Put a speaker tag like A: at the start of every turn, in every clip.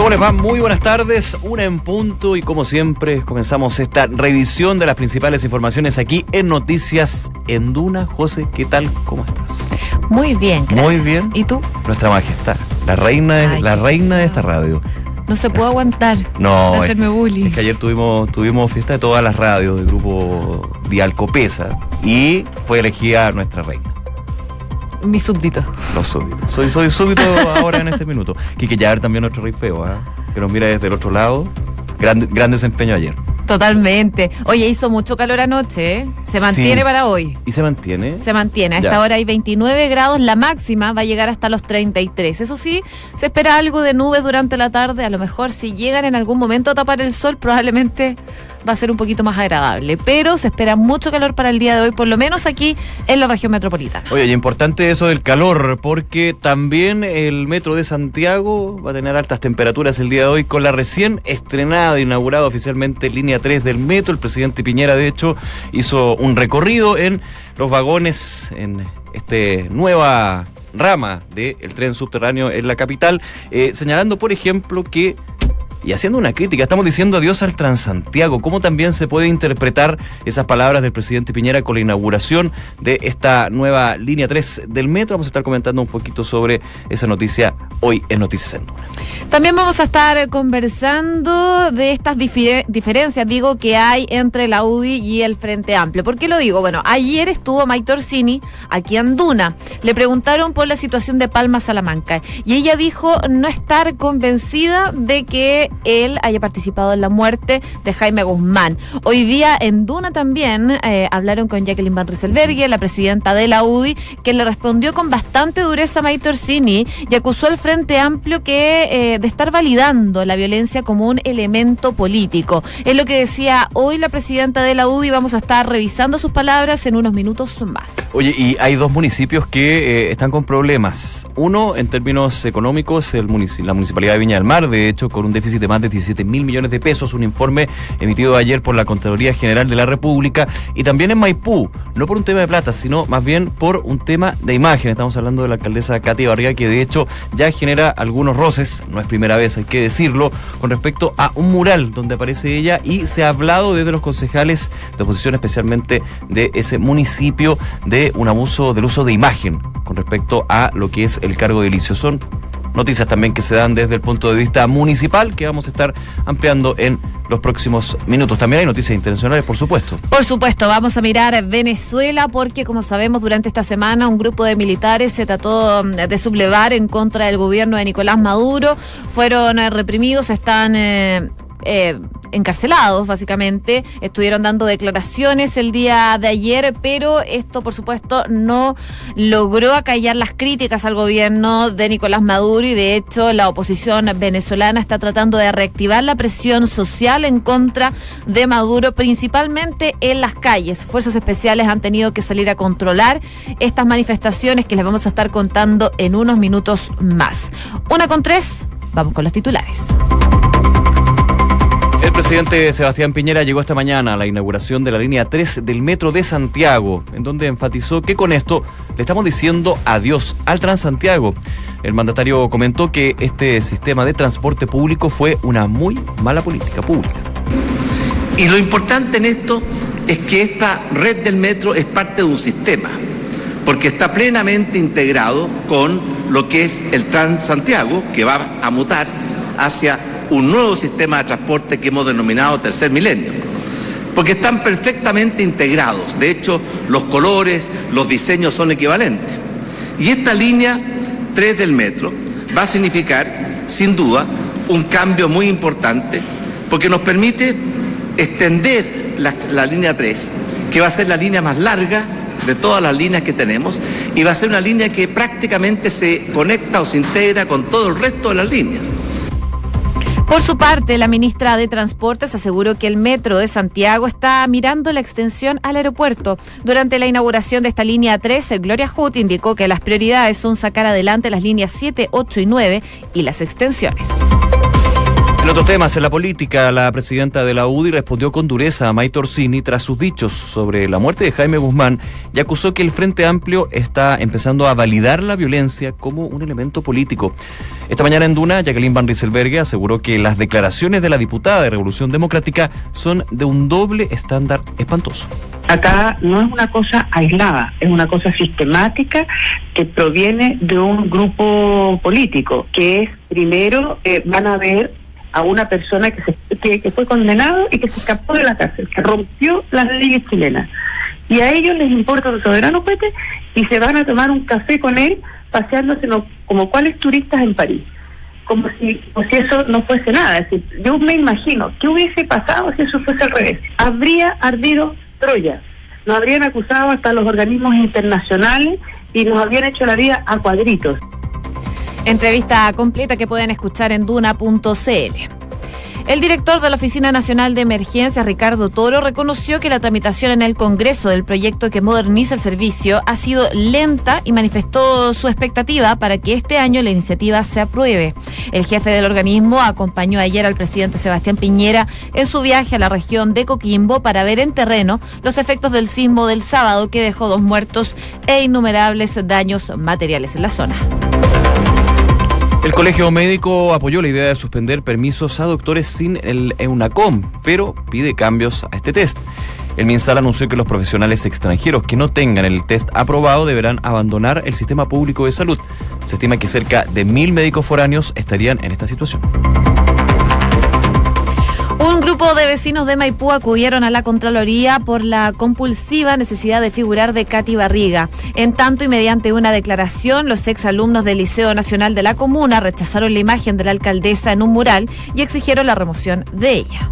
A: ¿Cómo les va? Muy buenas tardes, una en punto y como siempre comenzamos esta revisión de las principales informaciones aquí en Noticias en Duna. José, ¿qué tal? ¿Cómo estás?
B: Muy bien, gracias.
A: Muy bien.
B: ¿Y tú?
A: Nuestra majestad, la reina, de,
B: Ay,
A: la reina de esta radio.
B: No se puede aguantar
A: No,
B: de hacerme bullying.
A: Es que ayer tuvimos, tuvimos fiesta de todas las radios del grupo Dialcopesa y fue elegida nuestra reina.
B: Mi súbdito.
A: Los súbditos. Soy, soy súbdito ahora en este minuto. Quique Yaver también nuestro rey feo, ¿ah? que nos mira desde el otro lado. Gran, gran desempeño ayer.
B: Totalmente. Oye, hizo mucho calor anoche, ¿eh? Se mantiene
A: Sí.
B: para hoy.
A: ¿Y se mantiene?
B: Se mantiene. A esta
A: Ya.
B: hora hay 29 grados, la máxima va a llegar hasta los 33. Eso sí, se espera algo de nubes durante la tarde. A lo mejor si llegan en algún momento a tapar el sol, probablemente va a ser un poquito más agradable. Pero se espera mucho calor para el día de hoy, por lo menos aquí en la región metropolitana.
A: Oye, y importante eso del calor, porque también el metro de Santiago va a tener altas temperaturas el día de hoy con la recién estrenada, inaugurada oficialmente línea 3 del metro. El presidente Piñera, de hecho, hizo un recorrido en los vagones, en este nueva rama del tren subterráneo en la capital, eh, señalando, por ejemplo, que y haciendo una crítica, estamos diciendo adiós al Transantiago. ¿Cómo también se puede interpretar esas palabras del presidente Piñera con la inauguración de esta nueva línea 3 del metro? Vamos a estar comentando un poquito sobre esa noticia hoy en Noticias en Duna.
B: También vamos a estar conversando de estas diferencias, digo, que hay entre la UDI y el Frente Amplio. ¿Por qué lo digo? Bueno, ayer estuvo Mike Orsini aquí en Duna. Le preguntaron por la situación de Palma Salamanca y ella dijo no estar convencida de que él haya participado en la muerte de Jaime Guzmán. Hoy día en Duna también eh, hablaron con Jacqueline Van Rieselberghe, la presidenta de la UDI, que le respondió con bastante dureza a Mike Orsini y acusó al Frente Amplio que eh, de estar validando la violencia como un elemento político. Es lo que decía hoy la presidenta de la UDI. Vamos a estar revisando sus palabras en unos minutos más.
A: Oye, y hay dos municipios que eh, están con problemas. Uno, en términos económicos, la Municipalidad de Viña del Mar, de hecho, con un déficit de más de 17 mil millones de pesos, un informe emitido ayer por la Contraloría General de la República, y también en Maipú, no por un tema de plata, sino más bien por un tema de imagen. Estamos hablando de la alcaldesa Katy Barriga, que de hecho ya genera algunos roces, no es primera vez, hay que decirlo, con respecto a un mural donde aparece ella y se ha hablado desde los concejales de oposición, especialmente de ese municipio, de un abuso del uso de imagen con respecto a lo que es el cargo edilicio. Son noticias también que se dan desde el punto de vista municipal que vamos a estar ampliando en los próximos minutos. También hay noticias internacionales, por supuesto.
B: Por supuesto, vamos a mirar Venezuela porque, como sabemos, durante esta semana un grupo de militares se trató mm, de sublevar en contra del gobierno de Nicolás Maduro. Fueron eh, reprimidos, están... eh, eh, encarcelados básicamente. Estuvieron dando declaraciones el día de ayer pero esto por supuesto no logró acallar las críticas al gobierno de Nicolás Maduro y de hecho la oposición venezolana está tratando de reactivar la presión social en contra de Maduro principalmente en las calles. Fuerzas especiales han tenido que salir a controlar estas manifestaciones que les vamos a estar contando en unos minutos más. Una con tres vamos con los titulares
A: El presidente Sebastián Piñera llegó esta mañana a la inauguración de la línea 3 del Metro de Santiago, en donde enfatizó que con esto le estamos diciendo adiós al Transantiago. El mandatario comentó que este sistema de transporte público fue una muy mala política pública.
C: Y lo importante en esto es que esta red del metro es parte de un sistema, porque está plenamente integrado con lo que es el Transantiago, que va a mutar hacia un nuevo sistema de transporte que hemos denominado tercer milenio. Porque están perfectamente integrados. De hecho, los colores, los diseños son equivalentes. Y esta línea 3 del metro va a significar, sin duda, un cambio muy importante, porque nos permite extender la, línea 3, que va a ser la línea más larga de todas las líneas que tenemos, y va a ser una línea que prácticamente se conecta o se integra con todo el resto de las líneas.
B: Por su parte, la ministra de Transportes aseguró que el metro de Santiago está mirando la extensión al aeropuerto. Durante la inauguración de esta línea 13, Gloria Hood indicó que las prioridades son sacar adelante las líneas 7, 8 y 9 y las extensiones.
A: En otros temas, en la política, la presidenta de la UDI respondió con dureza a May Torsini tras sus dichos sobre la muerte de Jaime Guzmán y acusó que el Frente Amplio está empezando a validar la violencia como un elemento político. Esta mañana en Duna, Jacqueline Van Rieselberghe aseguró que las declaraciones de la diputada de Revolución Democrática son de un doble estándar espantoso.
D: Acá no es una cosa aislada, es una cosa sistemática que proviene de un grupo político, que es primero eh, van a ver a una persona que, se, que, fue condenado y que se escapó de la cárcel, que rompió las leyes chilenas. Y a ellos les importa el soberano Pete y se van a tomar un café con él paseándose como cuales turistas en París. Como si, como si eso no fuese nada. Es decir, yo me imagino, ¿qué hubiese pasado si eso fuese al revés? Habría ardido Troya. Nos habrían acusado hasta los organismos internacionales y nos habrían hecho la vida a cuadritos.
B: Entrevista completa que pueden escuchar en duna.cl. El director de la Oficina Nacional de Emergencias, Ricardo Toro, reconoció que la tramitación en el Congreso del proyecto que moderniza el servicio ha sido lenta y manifestó su expectativa para que este año la iniciativa se apruebe. El jefe del organismo acompañó ayer al presidente Sebastián Piñera en su viaje a la región de Coquimbo para ver en terreno los efectos del sismo del sábado que dejó dos muertos e innumerables daños materiales en la zona.
A: El Colegio Médico apoyó la idea de suspender permisos a doctores sin el EUNACOM, pero pide cambios a este test. El MinSal anunció que los profesionales extranjeros que no tengan el test aprobado deberán abandonar el sistema público de salud. Se estima que cerca de mil médicos foráneos estarían en esta situación.
B: Un grupo de vecinos de Maipú acudieron a la Contraloría por la compulsiva necesidad de figurar de Katy Barriga. En tanto y mediante una declaración, los exalumnos del Liceo Nacional de la Comuna rechazaron la imagen de la alcaldesa en un mural y exigieron la remoción de ella.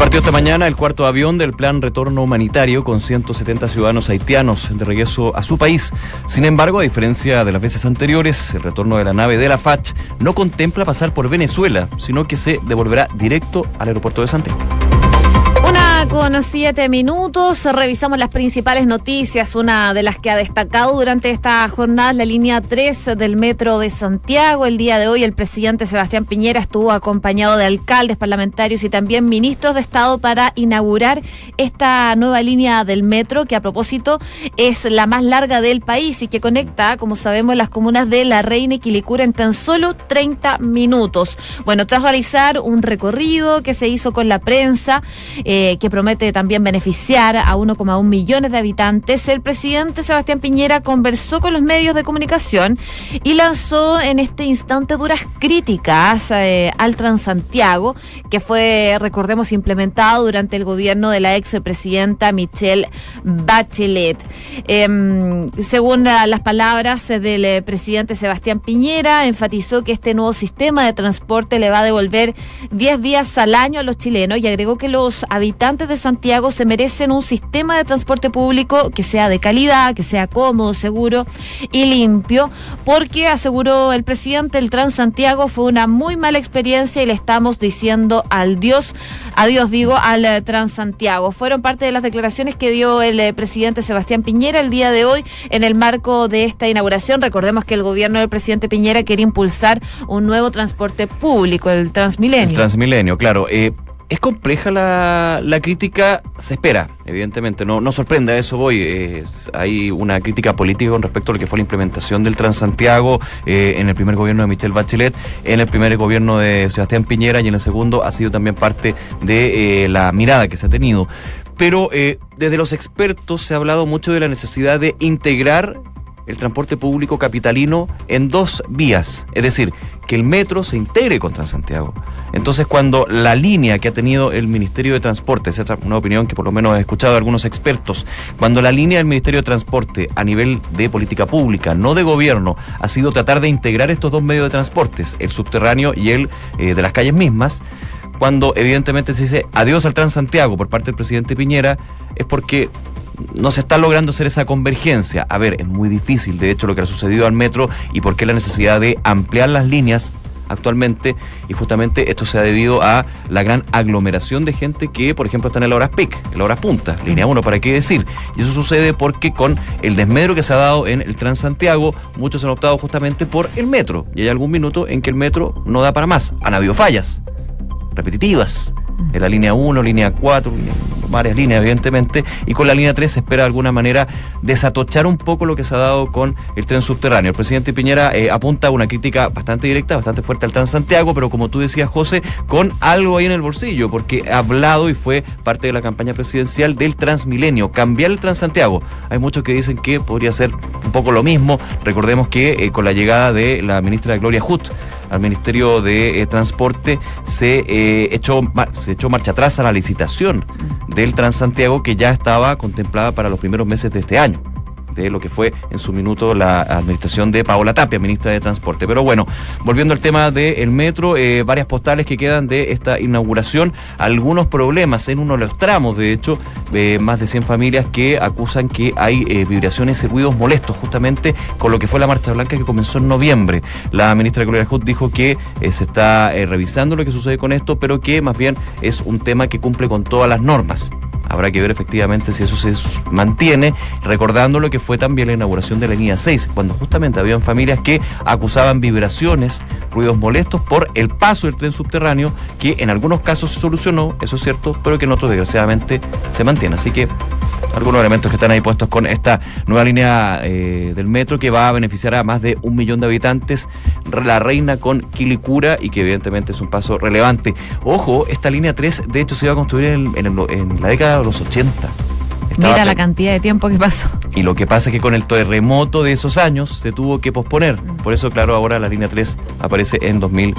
A: Partió esta mañana el cuarto avión del plan retorno humanitario con 170 ciudadanos haitianos de regreso a su país. Sin embargo, a diferencia de las veces anteriores, el retorno de la nave de la FACH no contempla pasar por Venezuela, sino que se devolverá directo al aeropuerto de Santiago
B: con siete minutos. Revisamos las principales noticias. Una de las que ha destacado durante esta jornada es la línea 3 del Metro de Santiago. El día de hoy el presidente Sebastián Piñera estuvo acompañado de alcaldes, parlamentarios y también ministros de Estado para inaugurar esta nueva línea del metro que a propósito es la más larga del país y que conecta, como sabemos, las comunas de La Reina y Quilicura en tan solo 30 minutos. Bueno, tras realizar un recorrido que se hizo con la prensa, eh, que promete también beneficiar a 1,1 millones de habitantes, el presidente Sebastián Piñera conversó con los medios de comunicación y lanzó en este instante duras críticas eh, al Transantiago, que fue, recordemos, implementado durante el gobierno de la ex presidenta Michelle Bachelet. Em, según las palabras del eh, presidente Sebastián Piñera, enfatizó que este nuevo sistema de transporte le va a devolver 10 días al año a los chilenos y agregó que los habitantes de Santiago se merecen un sistema de transporte público que sea de calidad, que sea cómodo, seguro y limpio, porque aseguró el presidente, el Transantiago fue una muy mala experiencia y le estamos diciendo al Dios, adiós digo, al Transantiago. Fueron parte de las declaraciones que dio el eh, presidente Sebastián Piñera el día de hoy en el marco de esta inauguración. Recordemos que el gobierno del presidente Piñera quiere impulsar un nuevo transporte público, el Transmilenio. El
A: Transmilenio, claro. Eh, es compleja la, la, crítica, se espera, evidentemente, no, no sorprende, a eso voy. hay una crítica política con respecto a lo que fue la implementación del Transantiago eh, en el primer gobierno de Michelle Bachelet, en el primer gobierno de Sebastián Piñera y en el segundo ha sido también parte de eh, la mirada que se ha tenido. Pero eh, desde los expertos se ha hablado mucho de la necesidad de integrar el transporte público capitalino en dos vías, es decir, que el metro se integre con Transantiago. Entonces, cuando la línea que ha tenido el Ministerio de Transporte, esa es una opinión que por lo menos he escuchado de algunos expertos, cuando la línea del Ministerio de Transporte a nivel de política pública, no de gobierno, ha sido tratar de integrar estos dos medios de transportes, el subterráneo y el eh, de las calles mismas, cuando evidentemente se dice adiós al Transantiago por parte del presidente Piñera, es porque no se está logrando hacer esa convergencia. A ver, es muy difícil, de hecho, lo que ha sucedido al metro y por qué la necesidad de ampliar las líneas actualmente y justamente esto se ha debido a la gran aglomeración de gente que, por ejemplo, está en la horas peak, en la horas punta, línea 1, para qué decir. Y eso sucede porque con el desmedro que se ha dado en el Transantiago, muchos han optado justamente por el metro. Y hay algún minuto en que el metro no da para más. Han habido fallas repetitivas en la línea 1, línea 4, varias líneas evidentemente, y con la línea 3 se espera de alguna manera desatochar un poco lo que se ha dado con el tren subterráneo. El presidente Piñera eh, apunta a una crítica bastante directa, bastante fuerte al Transantiago, pero como tú decías, José, con algo ahí en el bolsillo, porque ha hablado y fue parte de la campaña presidencial del Transmilenio, cambiar el Transantiago. Hay muchos que dicen que podría ser un poco lo mismo. Recordemos que eh, con la llegada de la ministra Gloria Hutt, al Ministerio de eh, Transporte se, eh, echó, se echó marcha atrás a la licitación del Transantiago que ya estaba contemplada para los primeros meses de este año de lo que fue en su minuto la administración de Paola Tapia, ministra de Transporte. Pero bueno, volviendo al tema del metro, eh, varias postales que quedan de esta inauguración, algunos problemas en uno de los tramos, de hecho, eh, más de 100 familias que acusan que hay eh, vibraciones y ruidos molestos, justamente con lo que fue la Marcha Blanca que comenzó en noviembre. La ministra Gloria Hood dijo que se está revisando lo que sucede con esto, pero que más bien es un tema que cumple con todas las normas. Habrá que ver efectivamente si eso se mantiene, recordando lo que fue también la inauguración de la línea 6, cuando justamente habían familias que acusaban vibraciones, ruidos molestos por el paso del tren subterráneo, que en algunos casos se solucionó, eso es cierto, pero que en otros desgraciadamente se mantiene. Así que algunos elementos que están ahí puestos con esta nueva línea eh, del metro que va a beneficiar a más de un millón de habitantes, la reina con Quilicura y que evidentemente es un paso relevante. Ojo, esta línea 3 de hecho se iba a construir en, en la década de los 80.
B: Mira la cantidad de tiempo que pasó.
A: Y lo que pasa es que con el terremoto de esos años se tuvo que posponer. Por eso, claro, ahora la línea 3 aparece en 2000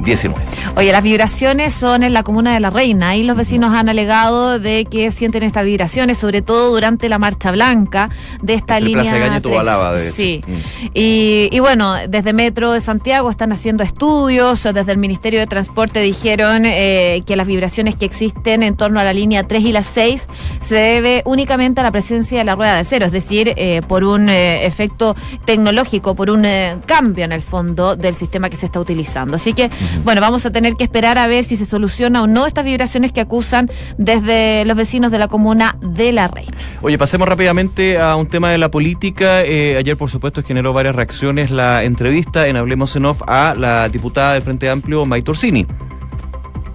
A: 19.
B: Oye, las vibraciones son en la comuna de La Reina. y los vecinos han alegado de que sienten estas vibraciones, sobre todo durante la marcha blanca de esta línea.
A: de
B: sí. Mm. Y, bueno, desde Metro de Santiago están haciendo estudios. Desde el Ministerio de Transporte dijeron eh, que las vibraciones que existen en torno a la línea 3 y la 6 se debe únicamente a la presencia de la rueda de cero, es decir, eh, por un eh, efecto tecnológico, por un cambio en el fondo del sistema que se está utilizando. Así que bueno, vamos a tener que esperar a ver si se soluciona o no estas vibraciones que acusan desde los vecinos de la comuna de La Reina.
A: Oye, pasemos rápidamente a un tema de la política. Eh, ayer, por supuesto, generó varias reacciones la entrevista en Hablemos en Off a la diputada del Frente Amplio, May Torsini,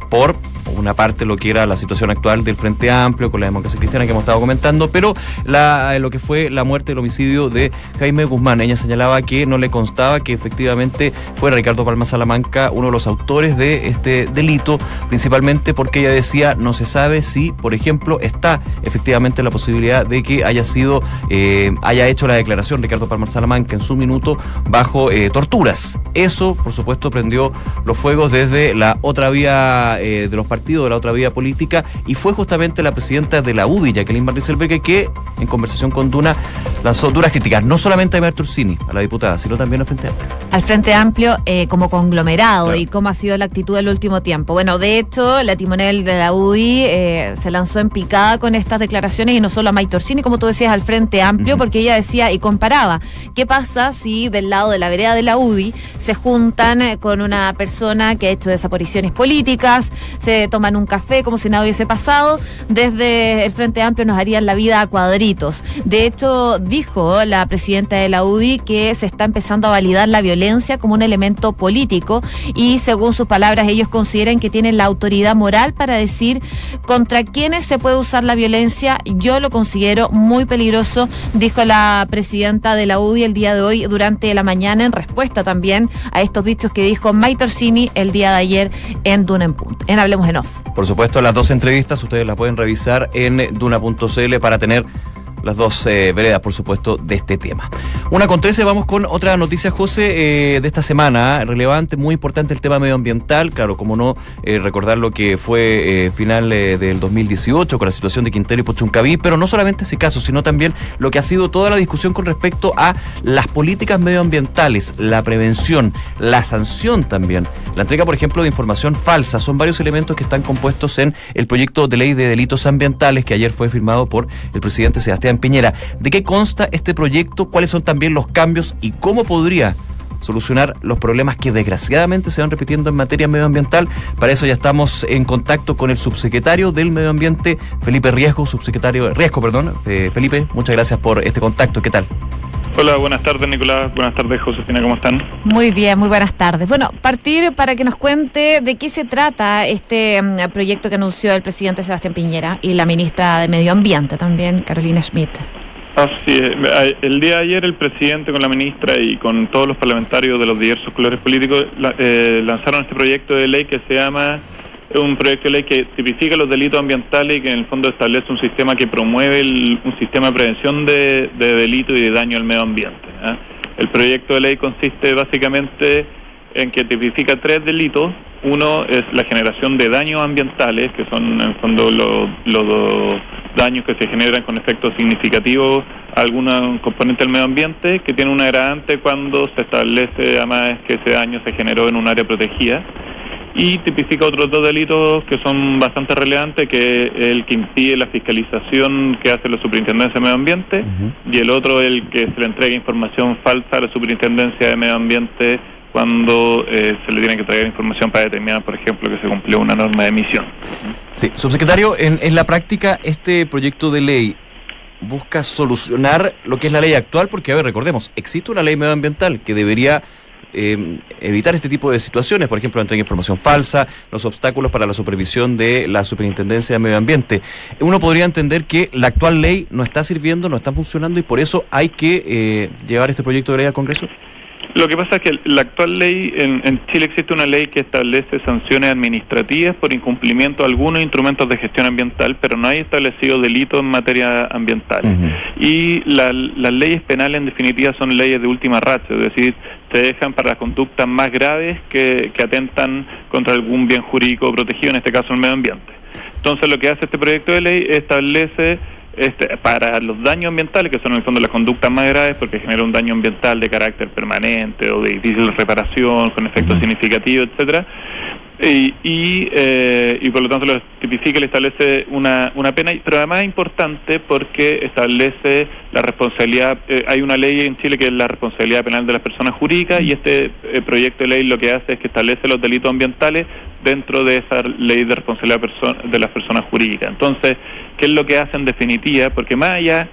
A: por una parte lo que era la situación actual del Frente Amplio con la democracia cristiana que hemos estado comentando, pero la, lo que fue la muerte, el homicidio de Jaime Guzmán. Ella señalaba que no le constaba que efectivamente fuera Ricardo Palma Salamanca uno de los autores de este delito, principalmente porque ella decía no se sabe si, por ejemplo, está efectivamente la posibilidad de que haya sido, eh, haya hecho la declaración Ricardo Palma Salamanca en su minuto bajo eh, torturas. Eso, por supuesto, prendió los fuegos desde la otra vía eh, de los partidos de la otra vía política, y fue justamente la presidenta de la UDI, Jacqueline Van que en conversación con Duna lanzó duras críticas, no solamente a Bertursini, a la diputada, sino también al Frente Amplio.
B: Al Frente Amplio eh, como conglomerado y cómo ha sido la actitud del último tiempo. Bueno, de hecho, la timonel de la UDI eh, se lanzó en picada con estas declaraciones y no solo a Maitorcini, como tú decías, al Frente Amplio, porque ella decía y comparaba, ¿qué pasa si del lado de la vereda de la UDI se juntan eh, con una persona que ha hecho desapariciones políticas, se toman un café como si nada hubiese pasado, desde el Frente Amplio nos harían la vida a cuadritos. De hecho, dijo la presidenta de la UDI que se está empezando a validar la violencia como un elemento político y según sus palabras ellos consideran que tienen la autoridad moral para decir contra quiénes se puede usar la violencia. Yo lo considero muy peligroso, dijo la presidenta de la UDI el día de hoy durante la mañana en respuesta también a estos dichos que dijo May Torsini el día de ayer en Duna en. En Hablemos en
A: por supuesto, las dos entrevistas ustedes las pueden revisar en duna.cl para tener las dos eh, veredas, por supuesto, de este tema. Una con trece, vamos con otra noticia, José, eh, de esta semana, relevante, muy importante el tema medioambiental, claro, como no eh, recordar lo que fue final del 2018 con la situación de Quintero y Pochuncaví, pero no solamente ese caso, sino también lo que ha sido toda la discusión con respecto a las políticas medioambientales, la prevención, la sanción también, la entrega, por ejemplo, de información falsa, son varios elementos que están compuestos en el proyecto de ley de delitos ambientales que ayer fue firmado por el presidente Sebastián Piñera. ¿De qué consta este proyecto? ¿Cuáles son también los cambios y cómo podría solucionar los problemas que desgraciadamente se van repitiendo en materia medioambiental. Para eso ya estamos en contacto con el subsecretario del Medio Ambiente, Felipe Riesgo, subsecretario Riesgo, perdón. Eh, Felipe, muchas gracias por este contacto. ¿Qué tal?
E: Hola, buenas tardes Nicolás, buenas tardes Josefina, ¿cómo están?
B: Muy bien, muy buenas tardes. Bueno, partir para que nos cuente de qué se trata este mm, proyecto que anunció el presidente Sebastián Piñera y la ministra de Medio Ambiente también, Carolina Schmidt.
E: Así es. El día de ayer el presidente con la ministra y con todos los parlamentarios de los diversos colores políticos eh, lanzaron este proyecto de ley que se llama un proyecto de ley que tipifica los delitos ambientales y que en el fondo establece un sistema que promueve un sistema de prevención de, delitos y de daño al medio ambiente. ¿ah? El proyecto de ley consiste básicamente en que tipifica tres delitos. Uno es la generación de daños ambientales, que son en el fondo los, daños que se generan con efectos significativos a algún componente del medio ambiente, que tiene un agravante cuando se establece además que ese daño se generó en un área protegida y tipifica otros dos delitos que son bastante relevantes, que es el que impide la fiscalización que hace la Superintendencia de Medio Ambiente y el otro el que se le entrega información falsa a la Superintendencia de Medio Ambiente cuando eh, se le tiene que traer información para determinar, por ejemplo, que se cumplió una norma de emisión.
A: Sí, subsecretario, en, en la práctica este proyecto de ley busca solucionar lo que es la ley actual, porque, a ver, recordemos, existe una ley medioambiental que debería eh, evitar este tipo de situaciones, por ejemplo, la entrega información falsa, los obstáculos para la supervisión de la Superintendencia de Medio Ambiente. Uno podría entender que la actual ley no está sirviendo, no está funcionando y por eso hay que eh, llevar este proyecto de ley al Congreso.
E: Lo que pasa es que la actual ley, en, Chile existe una ley que establece sanciones administrativas por incumplimiento de algunos instrumentos de gestión ambiental, pero no hay establecido delitos en materia ambiental. Y las leyes penales, en definitiva, son leyes de última racha, es decir, se dejan para las conductas más graves que, que atentan contra algún bien jurídico protegido, en este caso el medio ambiente. Entonces, lo que hace este proyecto de ley establece este, para los daños ambientales, que son en el fondo las conductas más graves, porque genera un daño ambiental de carácter permanente o de difícil reparación, con efectos significativos, etcétera, y, y, eh, y, por lo tanto lo tipifica y le establece una, una pena, pero además es importante porque establece la responsabilidad, eh, hay una ley en Chile que es la responsabilidad penal de las personas jurídicas y este eh, proyecto de ley lo que hace es que establece los delitos ambientales dentro de esa ley de responsabilidad de las personas jurídicas. Entonces, ¿qué es lo que hace en definitiva? Porque más allá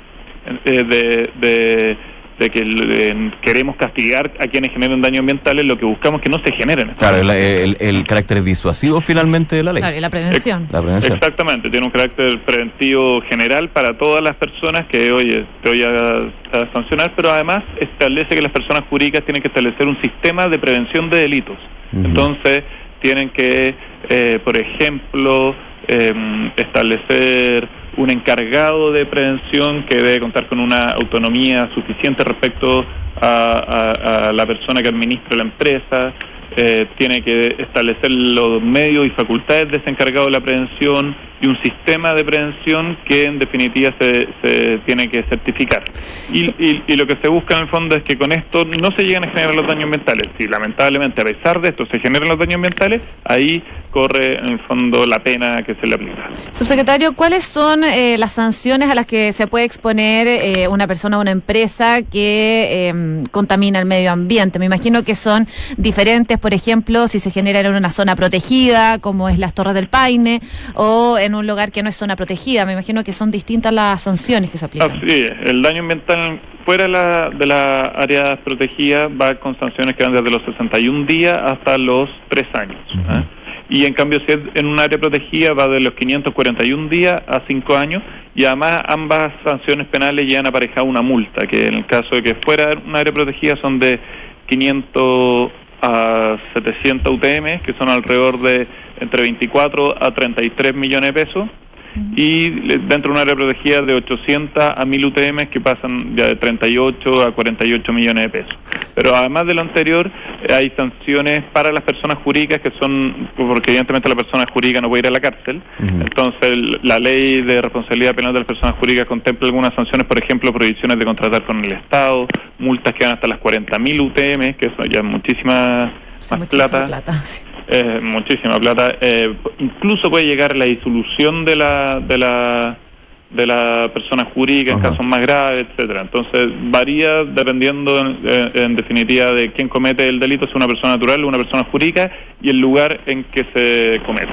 E: eh, de, de, que queremos castigar a quienes generen daño ambiental, lo que buscamos es que no se generen.
A: Claro, el, el, carácter disuasivo finalmente de la ley.
B: Claro, y la prevención.
A: la prevención.
E: Exactamente, tiene un carácter preventivo general para todas las personas que hoy te voy a, sancionar, pero además establece que las personas jurídicas tienen que establecer un sistema de prevención de delitos. Entonces, tienen que, eh, por ejemplo, em, establecer un encargado de prevención que debe contar con una autonomía suficiente respecto a la persona que administra la empresa, eh, tiene que establecer los medios y facultades de ese encargado de la prevención y un sistema de prevención que en definitiva se, se tiene que certificar. Y, y, lo que se busca en el fondo es que con esto no se lleguen a generar los daños ambientales. Si lamentablemente a pesar de esto se generan los daños ambientales, ahí corre en el fondo la pena que se le aplica.
B: Subsecretario, ¿cuáles son eh, las sanciones a las que se puede exponer eh, una persona o una empresa que em, contamina el medio ambiente? Me imagino que son diferentes por ejemplo, si se genera en una zona protegida, como es las Torres del Paine, o en un lugar que no es zona protegida. Me imagino que son distintas las sanciones que se aplican.
E: Sí, el daño ambiental fuera de la, de la área protegida va con sanciones que van desde los 61 días hasta los 3 años. ¿eh? Y en cambio, si es en un área protegida, va de los 541 días a 5 años. Y además, ambas sanciones penales llevan aparejada una multa, que en el caso de que fuera un área protegida son de 500 a 700 UTM, que son alrededor de entre 24 a 33 millones de pesos, y dentro de una área protegida de 800 a 1000 UTM que pasan ya de 38 a 48 millones de pesos. Pero además de lo anterior, hay sanciones para las personas jurídicas que son, porque evidentemente la persona jurídica no puede ir a la cárcel, entonces la ley de responsabilidad penal de las personas jurídicas contempla algunas sanciones, por ejemplo, prohibiciones de contratar con el Estado, multas que van hasta las 40.000 UTM, que eso ya muchísima más plata. muchísima plata. Eh, incluso puede llegar la disolución de la, de la de la persona jurídica en
A: Ajá.
E: casos más graves, etcétera. Entonces varía dependiendo en, definitiva de quién comete el delito, si es una persona natural o una persona jurídica y el lugar en que se comete.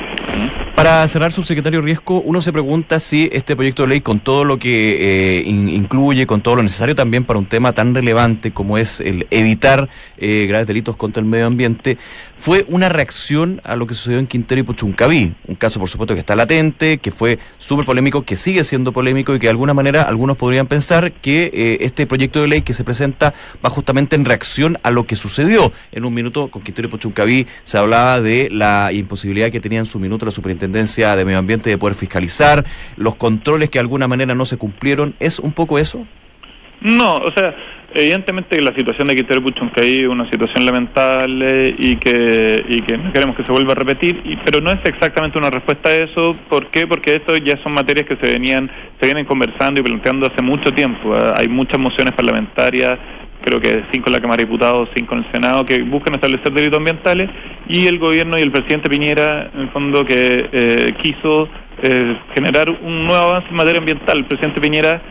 A: Para cerrar, subsecretario Riesco, uno se pregunta si este proyecto de ley, con todo lo que eh, in- incluye, con todo lo necesario también para un tema tan relevante como es el evitar eh, graves delitos contra el medio ambiente, fue una reacción a lo que sucedió en Quintero y Puchuncaví. Un caso, por supuesto, que está latente, que fue súper polémico, que sigue siendo polémico y que de alguna manera algunos podrían pensar que eh, este proyecto de ley que se presenta va justamente en reacción a lo que sucedió. En un minuto, con Quintero y Puchuncaví se hablaba de la imposibilidad que tenía en su minuto la Superintendencia de Medio Ambiente de poder fiscalizar, los controles que de alguna manera no se cumplieron. ¿Es un poco eso?
E: No, o sea, evidentemente la situación de Quintero Puchuncaví es una situación lamentable y que, y que no queremos que se vuelva a repetir, y, pero no es exactamente una respuesta a eso. ¿Por qué? Porque esto ya son materias que se venían se vienen conversando y planteando hace mucho tiempo. ¿eh? Hay muchas mociones parlamentarias, creo que cinco en la Cámara de Diputados, cinco en el Senado, que buscan establecer delitos ambientales y el gobierno y el presidente Piñera, en el fondo, que eh, quiso eh, generar un nuevo avance en materia ambiental. El presidente Piñera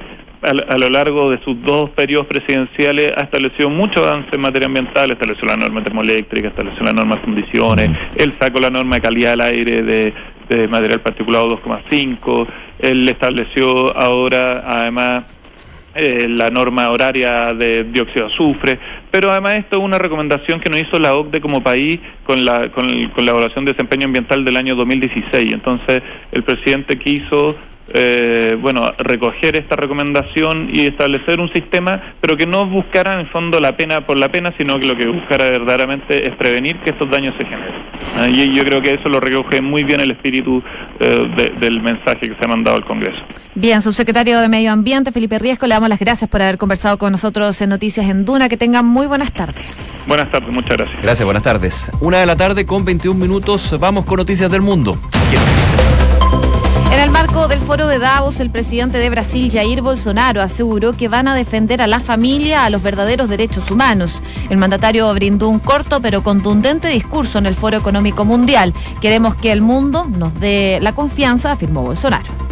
E: a, a lo largo de sus dos periodos presidenciales ha establecido mucho avance en materia ambiental, estableció la norma termoeléctrica, estableció la norma de condiciones, él sacó la norma de calidad del aire de, de material particulado 2,5, él estableció ahora además eh, la norma horaria de dióxido de azufre, pero además esto es una recomendación que nos hizo la OCDE como país con la, con, el- con la evaluación de desempeño ambiental del año 2016. Entonces, el presidente quiso eh, bueno, recoger esta recomendación y establecer un sistema, pero que no buscara en el fondo la pena por la pena, sino que lo que buscara verdaderamente es prevenir que estos daños se generen. Ah, y yo creo que eso lo recoge muy bien el espíritu eh, de- del mensaje que se ha mandado al Congreso.
B: Bien, subsecretario de Medio Ambiente, Felipe Riesco, le damos las gracias por haber conversado con nosotros en Noticias en Duna. Que tengan muy buenas tardes.
E: Buenas tardes, muchas gracias.
A: Gracias, buenas tardes. Una de la tarde con 21 minutos, vamos con noticias del mundo. Aquí en Noticias.
B: En el marco del foro de Davos, el presidente de Brasil, Jair Bolsonaro, aseguró que van a defender a la familia, a los verdaderos derechos humanos. El mandatario brindó un corto pero contundente discurso en el Foro Económico Mundial. Queremos que el mundo nos dé la confianza, afirmó Bolsonaro.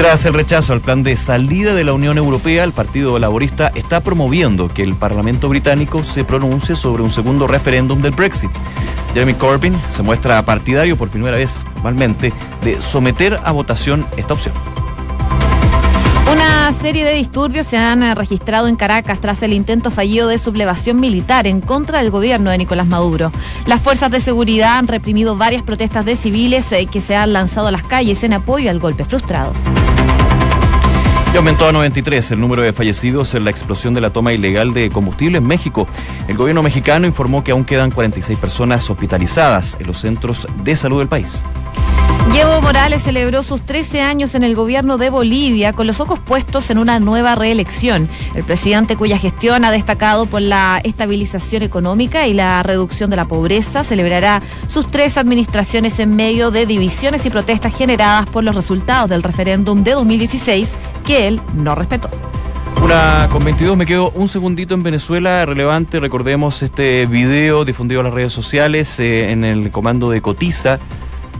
A: Tras el rechazo al plan de salida de la Unión Europea, el Partido Laborista está promoviendo que el Parlamento británico se pronuncie sobre un segundo referéndum del Brexit. Jeremy Corbyn se muestra partidario por primera vez formalmente de someter a votación esta opción.
B: Una serie de disturbios se han eh, registrado en Caracas tras el intento fallido de sublevación militar en contra del gobierno de Nicolás Maduro. Las fuerzas de seguridad han reprimido varias protestas de civiles eh, que se han lanzado a las calles en apoyo al golpe frustrado.
A: Y aumentó a 93 el número de fallecidos en la explosión de la toma ilegal de combustible en México. El gobierno mexicano informó que aún quedan 46 personas hospitalizadas en los centros de salud del país.
B: Evo Morales celebró sus 13 años en el gobierno de Bolivia con los ojos puestos en una nueva reelección. El presidente cuya gestión ha destacado por la estabilización económica y la reducción de la pobreza celebrará sus tres administraciones en medio de divisiones y protestas generadas por los resultados del referéndum de 2016 que él no respetó.
A: Una con 22, me quedo un segundito en Venezuela, relevante, recordemos este video difundido en las redes sociales eh, en el comando de Cotiza,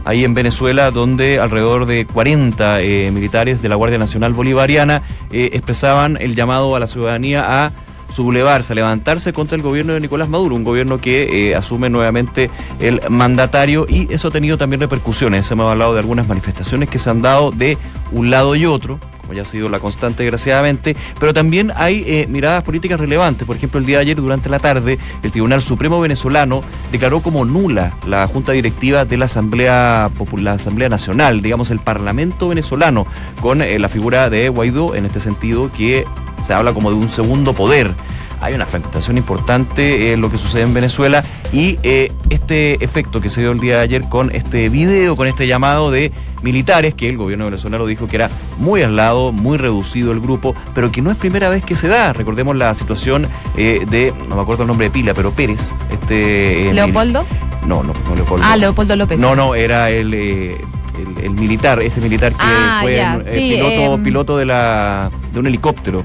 A: ahí en Venezuela, donde alrededor de 40 eh, militares de la Guardia Nacional Bolivariana eh, expresaban el llamado a la ciudadanía a sublevarse, a levantarse contra el gobierno de Nicolás Maduro, un gobierno que eh, asume nuevamente el mandatario y eso ha tenido también repercusiones. Hemos hablado de algunas manifestaciones que se han dado de un lado y otro, ya ha sido la constante desgraciadamente, pero también hay eh, miradas políticas relevantes. Por ejemplo, el día de ayer, durante la tarde, el Tribunal Supremo venezolano declaró como nula la Junta Directiva de la Asamblea, la Asamblea Nacional, digamos el Parlamento venezolano, con eh, la figura de Guaidó, en este sentido, que se habla como de un segundo poder. Hay una fragmentación importante en lo que sucede en Venezuela y eh, este efecto que se dio el día de ayer con este video, con este llamado de militares, que el gobierno venezolano dijo que era muy aislado, muy reducido el grupo, pero que no es primera vez que se da. Recordemos la situación eh, de, no me acuerdo el nombre de pila, pero Pérez. Este, el-
B: ¿Leopoldo?
A: no, no, no Leopoldo.
B: Ah, Leopoldo López.
A: No, no, era el, eh, el, el militar, este militar que
B: Ah,
A: fue eh,
B: sí,
A: piloto,
B: em,
A: piloto de, la, de un helicóptero.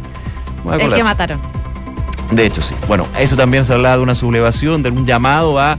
B: El que mataron.
A: De hecho, sí. Bueno, eso también se hablaba de una sublevación, de un llamado a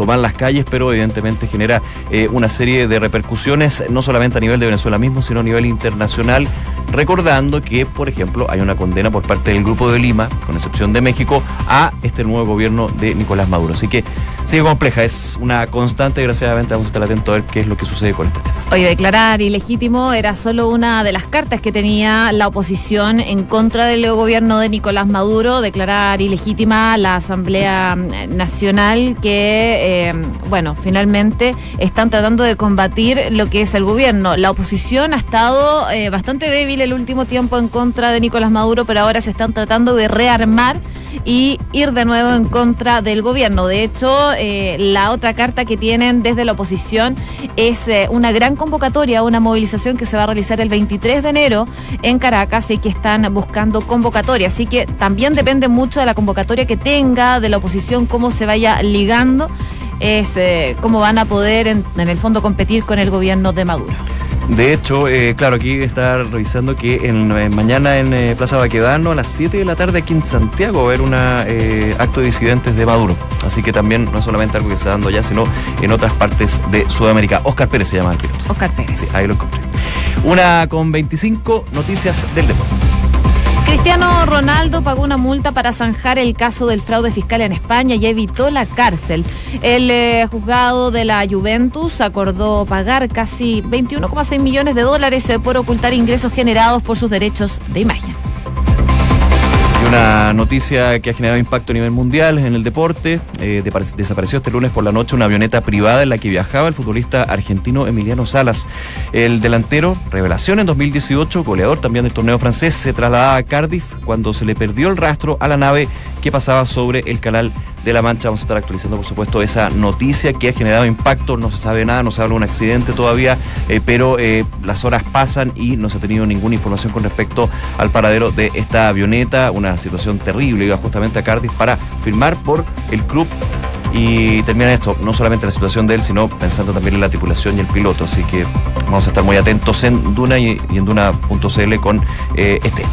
A: tomar las calles, pero evidentemente genera eh, una serie de repercusiones, no solamente a nivel de Venezuela mismo, sino a nivel internacional, recordando que, por ejemplo, hay una condena por parte del Grupo de Lima, con excepción de México, a este nuevo gobierno de Nicolás Maduro. Así que sigue compleja, es una constante, desgraciadamente vamos a estar atentos a ver qué es lo que sucede con este tema.
B: Oye, declarar ilegítimo era solo una de las cartas que tenía la oposición en contra del gobierno de Nicolás Maduro, declarar ilegítima la Asamblea mm, Nacional que, eh, bueno, finalmente están tratando de combatir lo que es el gobierno. La oposición ha estado eh, bastante débil el último tiempo en contra de Nicolás Maduro, pero ahora se están tratando de rearmar y ir de nuevo en contra del gobierno. De hecho, eh, la otra carta que tienen desde la oposición es eh, una gran convocatoria, una movilización que se va a realizar el 23 de enero en Caracas y que están buscando convocatoria. Así que también depende mucho de la convocatoria que tenga, de la oposición, cómo se vaya ligando, eh, cómo van a poder en el fondo competir con el gobierno de Maduro.
A: De hecho, eh, claro, aquí está revisando que en, en mañana en eh, Plaza Baquedano a las 7 de la tarde aquí en Santiago va a haber un eh, acto de disidentes de Maduro. Así que también no es solamente algo que se está dando ya, sino en otras partes de Sudamérica. Oscar Pérez se llama el piloto.
B: Oscar Pérez.
A: Sí, ahí lo encontré. Una con 25 noticias del deporte.
B: Cristiano Ronaldo pagó una multa para zanjar el caso del fraude fiscal en España y evitó la cárcel. El eh, juzgado de la Juventus acordó pagar casi 21,6 millones de dólares eh, por ocultar ingresos generados por sus derechos de imagen.
A: Una noticia que ha generado impacto a nivel mundial en el deporte. Eh, de- desapareció este lunes por la noche una avioneta privada en la que viajaba el futbolista argentino Emiliano Salas. El delantero, revelación en 2018, goleador también del torneo francés, se trasladaba a Cardiff cuando se le perdió el rastro a la nave que pasaba sobre el canal de la Mancha. Vamos a estar actualizando, por supuesto, esa noticia que ha generado impacto. No se sabe nada, no se habla de un accidente todavía, eh, pero eh, las horas pasan y no se ha tenido ninguna información con respecto al paradero de esta avioneta. Una situación terrible. Iba justamente a Cardiff para firmar por el club. Y termina esto, no solamente la situación de él, sino pensando también en la tripulación y el piloto. Así que vamos a estar muy atentos en Duna y, en Duna.cl con eh, este